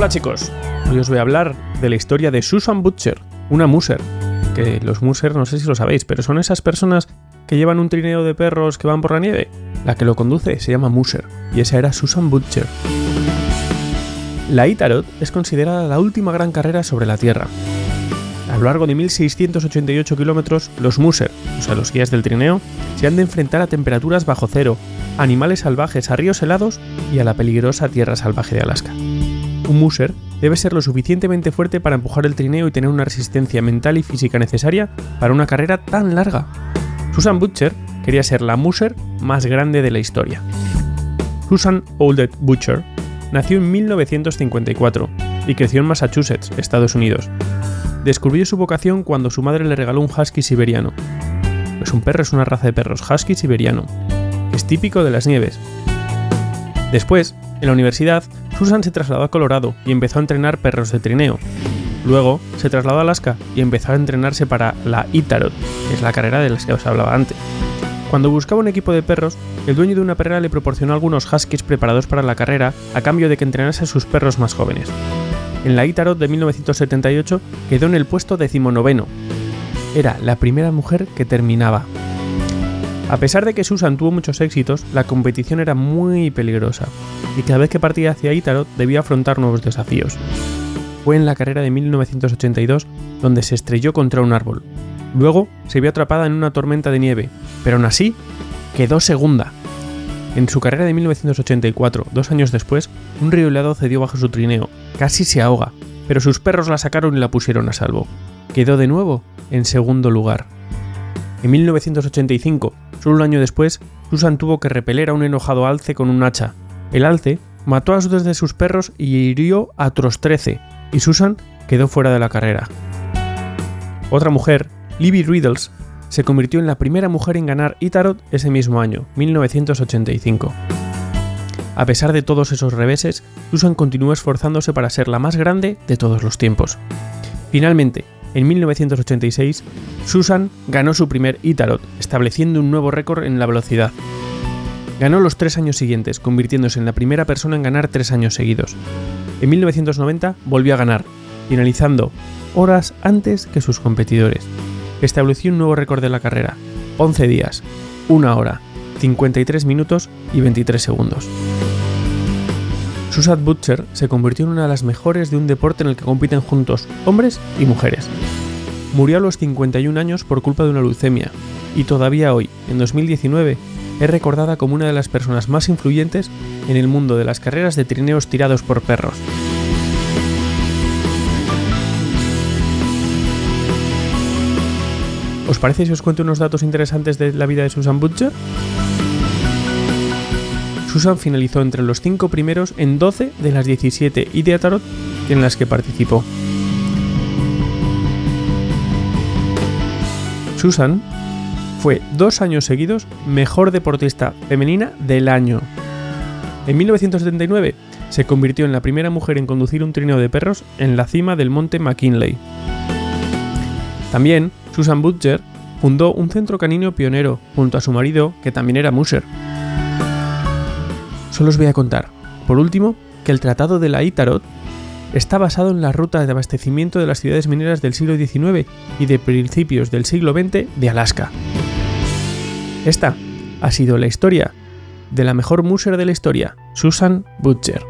Hola chicos, hoy os voy a hablar de la historia de Susan Butcher, una muser. Que los muser no sé si lo sabéis, pero son esas personas que llevan un trineo de perros que van por la nieve. La que lo conduce se llama muser, y esa era Susan Butcher. La Itarot es considerada la última gran carrera sobre la Tierra. A lo largo de 1688 kilómetros, los muser, o sea, los guías del trineo, se han de enfrentar a temperaturas bajo cero, animales salvajes, a ríos helados y a la peligrosa tierra salvaje de Alaska. Un muser debe ser lo suficientemente fuerte para empujar el trineo y tener una resistencia mental y física necesaria para una carrera tan larga. Susan Butcher quería ser la muser más grande de la historia. Susan Oldet Butcher nació en 1954 y creció en Massachusetts, Estados Unidos. Descubrió su vocación cuando su madre le regaló un husky siberiano. Pues un perro es una raza de perros husky siberiano. Es típico de las nieves. Después, en la universidad, Susan se trasladó a Colorado y empezó a entrenar perros de trineo. Luego se trasladó a Alaska y empezó a entrenarse para la Itarot, que es la carrera de la que os hablaba antes. Cuando buscaba un equipo de perros, el dueño de una perrera le proporcionó algunos huskies preparados para la carrera a cambio de que entrenase a sus perros más jóvenes. En la Itarot de 1978 quedó en el puesto decimonoveno. Era la primera mujer que terminaba. A pesar de que Susan tuvo muchos éxitos, la competición era muy peligrosa, y cada vez que partía hacia Itarot debía afrontar nuevos desafíos. Fue en la carrera de 1982 donde se estrelló contra un árbol. Luego se vio atrapada en una tormenta de nieve, pero aún así quedó segunda. En su carrera de 1984, dos años después, un río helado cedió bajo su trineo, casi se ahoga, pero sus perros la sacaron y la pusieron a salvo. Quedó de nuevo en segundo lugar. En 1985, solo un año después, Susan tuvo que repeler a un enojado alce con un hacha. El alce mató a dos de sus perros y hirió a otros 13, y Susan quedó fuera de la carrera. Otra mujer, Libby Riddles, se convirtió en la primera mujer en ganar Itarot ese mismo año, 1985. A pesar de todos esos reveses, Susan continuó esforzándose para ser la más grande de todos los tiempos. Finalmente, en 1986, Susan ganó su primer Itarot, estableciendo un nuevo récord en la velocidad. Ganó los tres años siguientes, convirtiéndose en la primera persona en ganar tres años seguidos. En 1990 volvió a ganar, finalizando horas antes que sus competidores. Estableció un nuevo récord de la carrera, 11 días, 1 hora, 53 minutos y 23 segundos. Susan Butcher se convirtió en una de las mejores de un deporte en el que compiten juntos hombres y mujeres. Murió a los 51 años por culpa de una leucemia y todavía hoy, en 2019, es recordada como una de las personas más influyentes en el mundo de las carreras de trineos tirados por perros. ¿Os parece si os cuento unos datos interesantes de la vida de Susan Butcher? Susan finalizó entre los 5 primeros en 12 de las 17 Idiatarot en las que participó. Susan fue dos años seguidos mejor deportista femenina del año. En 1979 se convirtió en la primera mujer en conducir un trineo de perros en la cima del monte McKinley. También Susan Butcher fundó un centro canino pionero junto a su marido, que también era muser. Solo os voy a contar, por último, que el Tratado de la Itarot está basado en la ruta de abastecimiento de las ciudades mineras del siglo XIX y de principios del siglo XX de Alaska. Esta ha sido la historia de la mejor muser de la historia, Susan Butcher.